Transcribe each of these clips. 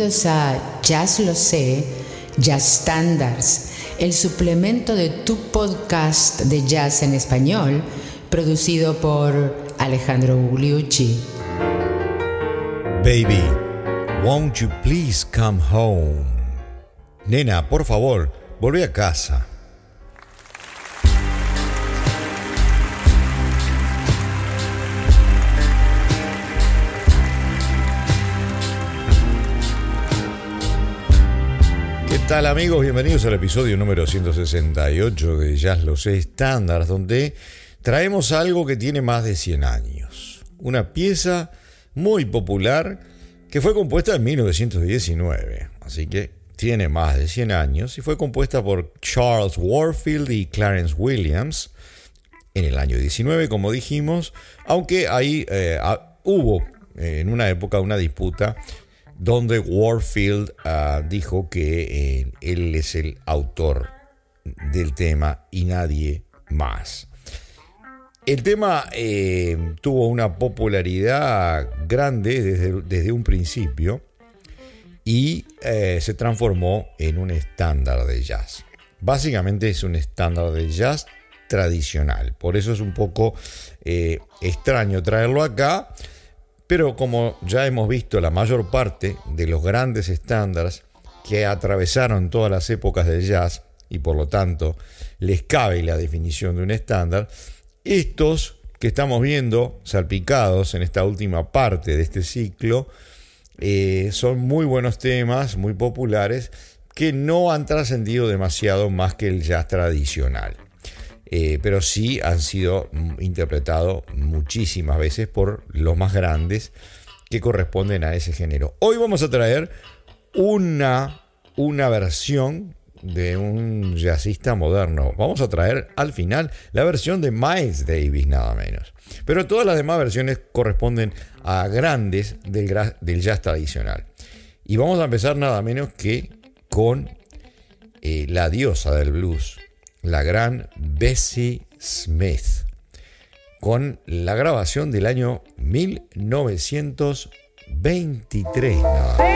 A Jazz Lo Sé, Jazz Standards, el suplemento de tu podcast de jazz en español, producido por Alejandro Gugliucci. Baby, won't you please come home? Nena, por favor, volvé a casa. Tal amigos? Bienvenidos al episodio número 168 de Jazz Los Estándares, donde traemos algo que tiene más de 100 años. Una pieza muy popular que fue compuesta en 1919, así que tiene más de 100 años y fue compuesta por Charles Warfield y Clarence Williams en el año 19, como dijimos, aunque ahí eh, hubo eh, en una época una disputa donde Warfield ah, dijo que eh, él es el autor del tema y nadie más. El tema eh, tuvo una popularidad grande desde, desde un principio y eh, se transformó en un estándar de jazz. Básicamente es un estándar de jazz tradicional, por eso es un poco extraño traerlo acá pero como ya hemos visto, la mayor parte de los grandes estándares que atravesaron todas las épocas del jazz, y por lo tanto les cabe la definición de un estándar, estos que estamos viendo salpicados en esta última parte de este ciclo, eh, son muy buenos temas, muy populares, que no han trascendido demasiado más que el jazz tradicional. Eh, pero sí han sido mm, interpretados muchísimas veces por los más grandes que corresponden a ese género. Hoy vamos a traer una, una versión de un jazzista moderno. Vamos a traer al final la versión de Miles Davis, nada menos. Pero todas las demás versiones corresponden a grandes del, del jazz tradicional. Y vamos a empezar nada menos que con eh, la diosa del blues, la gran Bessie Smith, con la grabación del año 1923.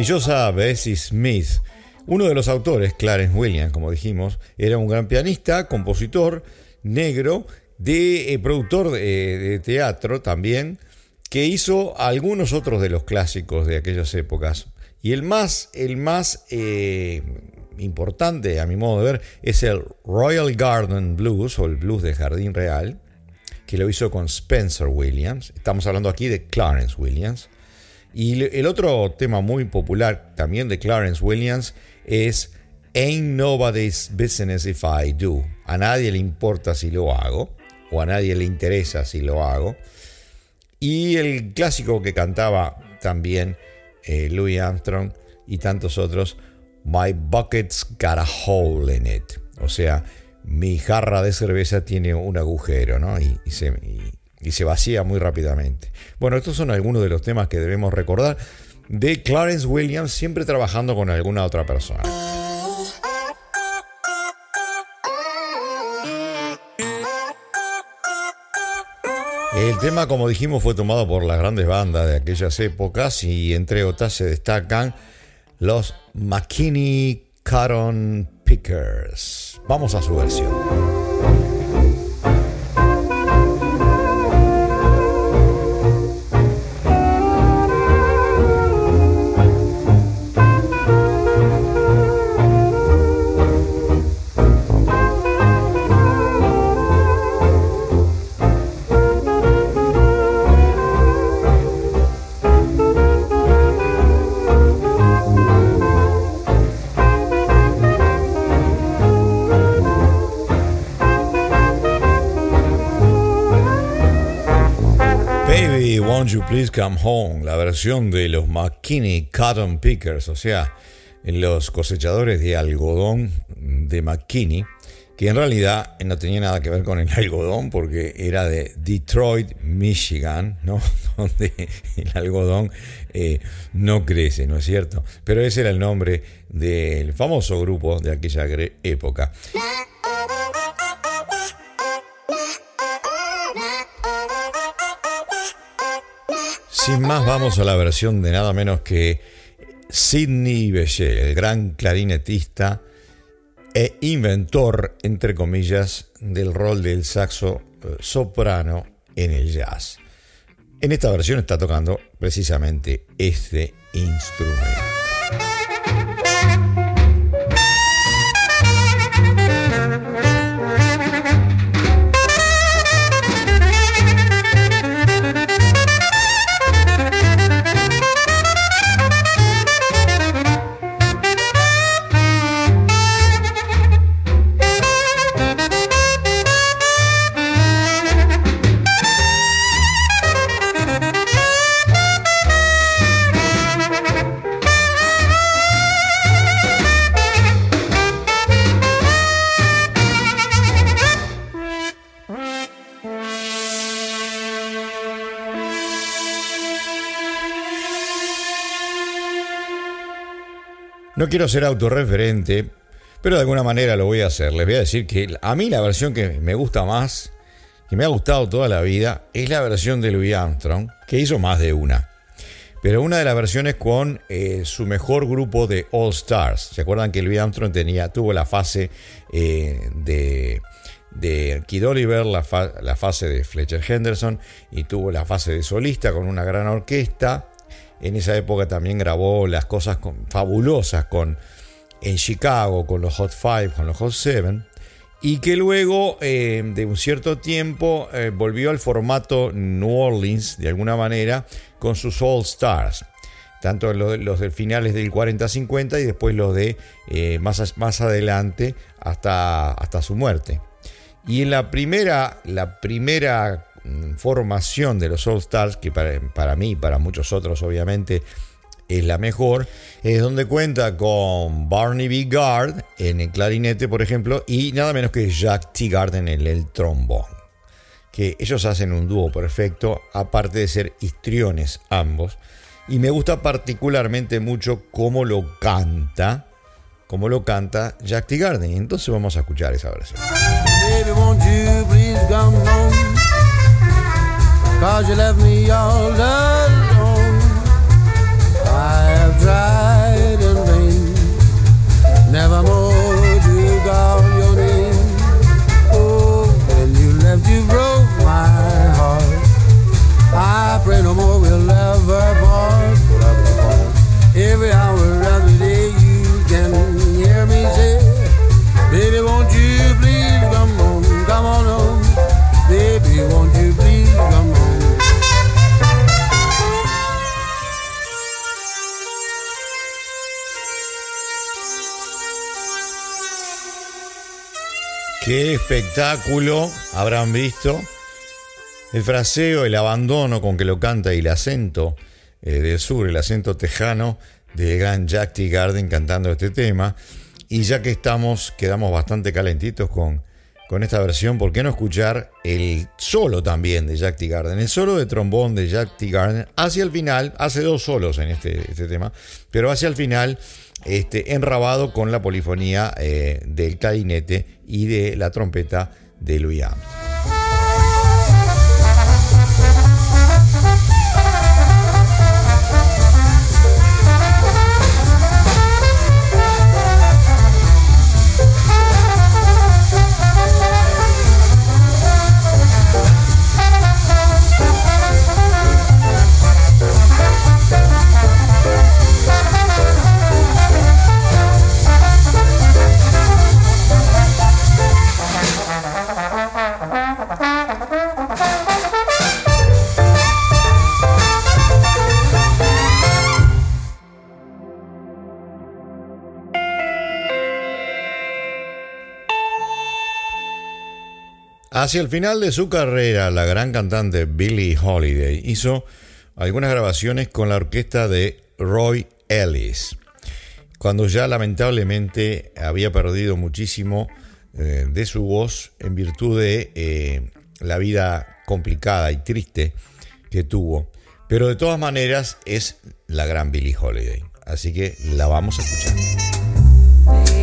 Maravillosa Bessie Smith. Uno de los autores, Clarence Williams, como dijimos, era un gran pianista, compositor negro, de eh, productor de, teatro también, que hizo algunos otros de los clásicos de aquellas épocas. Y el más, el más eh, importante, a mi modo de ver, es el Royal Garden Blues o el Blues de Jardín Real, que lo hizo con Spencer Williams. Estamos hablando aquí de Clarence Williams. Y el otro tema muy popular también de Clarence Williams es Ain't Nobody's Business If I Do. A nadie le importa si lo hago, o a nadie le interesa si lo hago. Y el clásico que cantaba también eh, Louis Armstrong y tantos otros, My bucket's got a hole in it. O sea, mi jarra de cerveza tiene un agujero, ¿no? Y, se, y se vacía muy rápidamente. Bueno, estos son algunos de los temas que debemos recordar de Clarence Williams, siempre trabajando con alguna otra persona. El tema, como dijimos, fue tomado por las grandes bandas de aquellas épocas y entre otras se destacan los McKinney Cotton Pickers. Vamos a su versión. You Please Come Home, la versión de los McKinney Cotton Pickers, o sea, los cosechadores de algodón de McKinney, que en realidad no tenía nada que ver con el algodón porque era de Detroit, Michigan, ¿no? donde el algodón eh, no crece, ¿no es cierto? Pero ese era el nombre del famoso grupo de aquella época. Sin más, vamos a la versión de nada menos que Sidney Bechet, el gran clarinetista e inventor, entre comillas, del rol del saxo eh, soprano en el jazz. En esta versión está tocando precisamente este instrumento. Quiero ser autorreferente, pero de alguna manera lo voy a hacer. Les voy a decir que a mí la versión que me gusta más, que me ha gustado toda la vida, es la versión de Louis Armstrong, que hizo más de una. Pero una de las versiones con eh, su mejor grupo de All Stars. ¿Se acuerdan que Louis Armstrong tenía, tuvo la fase eh, de, Kid Oliver, la fase de Fletcher Henderson y tuvo la fase de solista con una gran orquesta? En esa época también grabó las cosas fabulosas con, en Chicago, con los Hot Five, con los Hot Seven. Y que luego, eh, de un cierto tiempo, eh, volvió al formato New Orleans, de alguna manera, con sus All Stars. Tanto los, de finales del 40-50 y después los de eh, más, más adelante hasta, hasta su muerte. Y en la primera, la primera formación de los All Stars, que para, mí y para muchos otros obviamente es la mejor, es donde cuenta con Barney B. Gard en el clarinete, por ejemplo, y nada menos que Jack T. Garden en el trombón. Que ellos hacen un dúo perfecto, aparte de ser histriones ambos. Y me gusta particularmente mucho cómo lo canta, cómo lo canta Jack T. Garden. Entonces vamos a escuchar esa versión. Cause you left me all alone. I have tried Qué espectáculo habrán visto. El fraseo, el abandono con que lo canta y el acento eh, del sur, el acento tejano de gran Jack T. Garden cantando este tema. Y ya que estamos, quedamos bastante calentitos con, con esta versión, ¿por qué no escuchar el solo también de Jack T. Garden? El solo de trombón de Jack T. Garden hacia el final, hace dos solos en este, este tema, pero hacia el final este, enrabado con la polifonía eh, del clarinete y de la trompeta de Louis Armstrong. Hacia el final de su carrera, la gran cantante Billie Holiday hizo algunas grabaciones con la orquesta de Roy Ellis, cuando ya lamentablemente había perdido muchísimo eh, de su voz en virtud de eh, la vida complicada y triste que tuvo. Pero de todas maneras es la gran Billie Holiday. Así que la vamos a escuchar.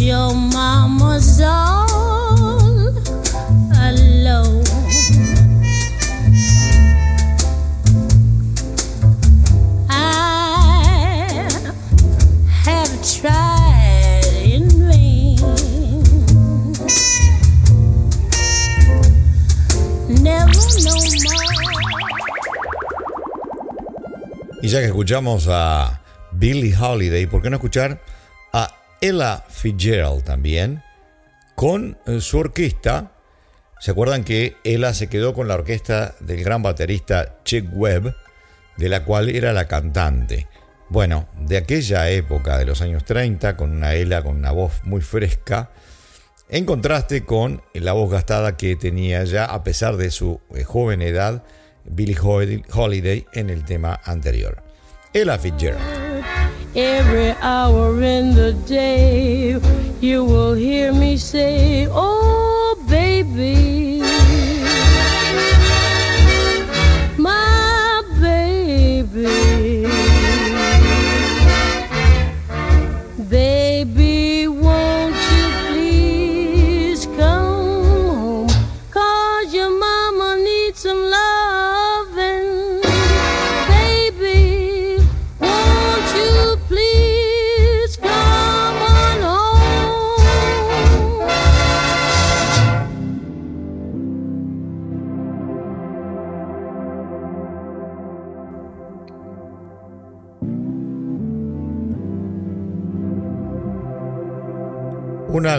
Your mama's all alone. I have tried in vain. Never no more. Y ya que escuchamos a Billie Holiday, ¿por qué no escuchar Ella Fitzgerald también, con eh, su orquesta. ¿Se acuerdan que Ella se quedó con la orquesta del gran baterista Chick Webb, de la cual era la cantante? Bueno, de aquella época, de los años 30, con una Ella con una voz muy fresca, en contraste con la voz gastada que tenía ya, a pesar de su eh, joven edad, Billie Holiday en el tema anterior. Ella Fitzgerald. Every hour in the day, you will hear me say, Oh, baby. My baby.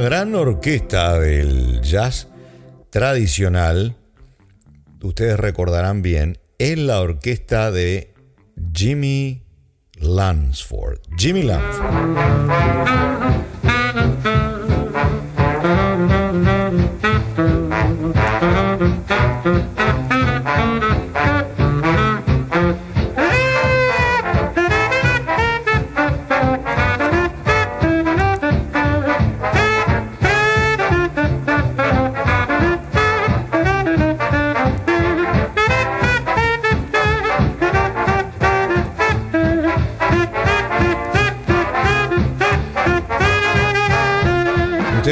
Gran orquesta del jazz tradicional, ustedes recordarán bien, es la orquesta de Jimmy Lansford. Jimmy Lansford.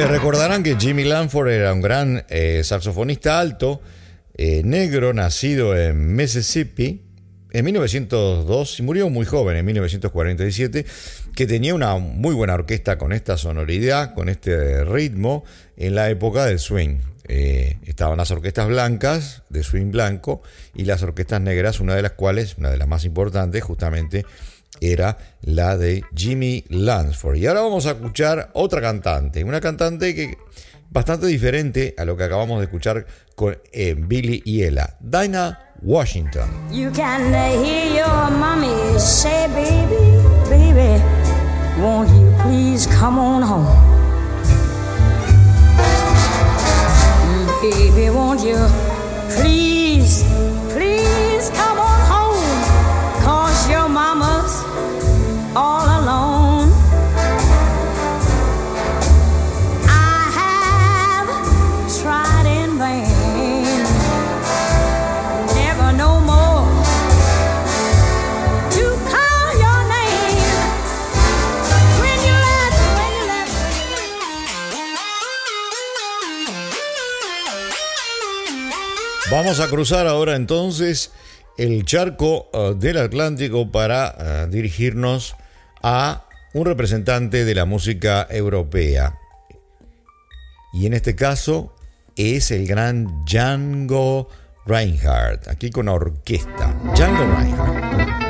Recordarán que Jimmy Lanford era un gran eh, saxofonista alto, eh, negro, nacido en Mississippi en 1902 y murió muy joven en 1947, que tenía una muy buena orquesta con esta sonoridad, con este ritmo, en la época del swing. Eh, estaban las orquestas blancas, de swing blanco, y las orquestas negras, una de las cuales, una de las más importantes, justamente era la de Jimmy Lansford. Y ahora vamos a escuchar otra cantante, una cantante que bastante diferente a lo que acabamos de escuchar con eh, Billy y Ella, Dinah Washington. You can hear your mommy say, baby, baby, won't you please come on home? Baby, won't you please, please come Vamos a cruzar ahora entonces el charco eh, del Atlántico para eh, dirigirnos a un representante de la música europea. Y en este caso es el gran Django Reinhardt, aquí con orquesta. Django Reinhardt.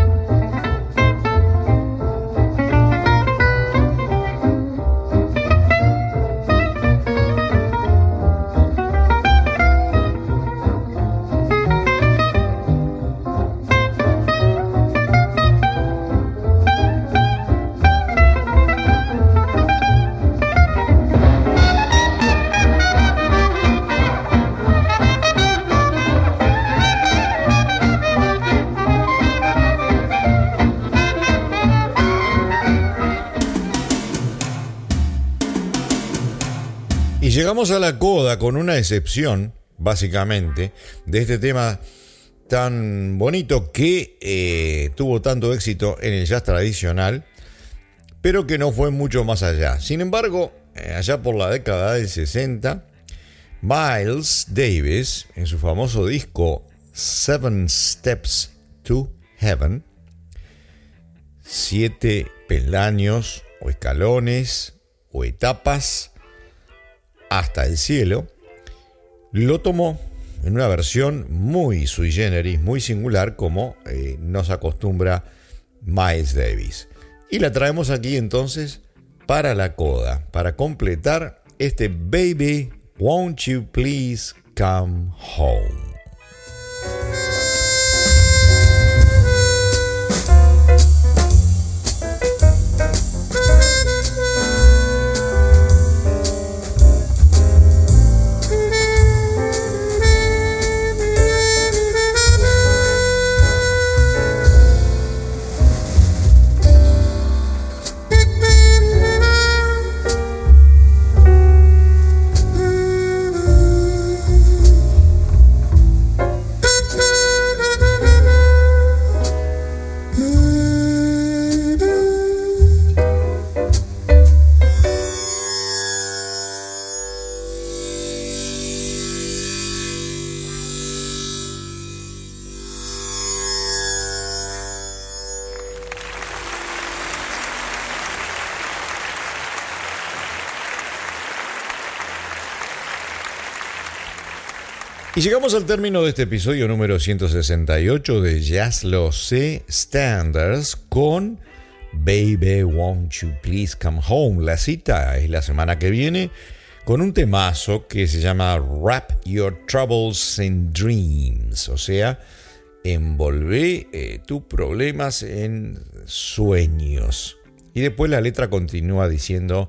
Llegamos a la coda con una excepción, básicamente, de este tema tan bonito que eh, tuvo tanto éxito en el jazz tradicional, pero que no fue mucho más allá. Sin embargo, eh, allá por la década del 60, Miles Davis, en su famoso disco Seven Steps to Heaven, siete peldaños o escalones o etapas hasta el cielo, lo tomó en una versión muy sui generis, muy singular, como eh, nos acostumbra Miles Davis. Y la traemos aquí entonces para la coda, para completar este Baby, Won't You Please Come Home. Y llegamos al término de este episodio número 168 de Jazz Lo Sé Standards con Baby Won't You Please Come Home. La cita es la semana que viene con un temazo que se llama Wrap Your Troubles in Dreams, o sea, envolvé eh, tus problemas en sueños. Y después la letra continúa diciendo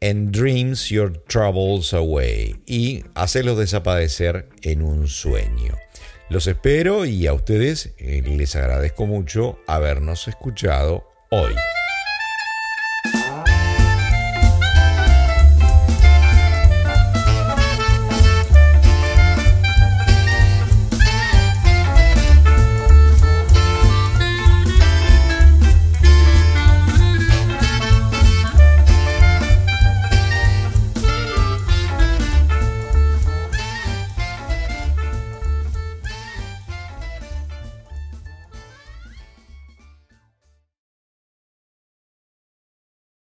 and dreams your troubles away y hacerlos desaparecer en un sueño. Los espero y a ustedes eh, les agradezco mucho habernos escuchado hoy.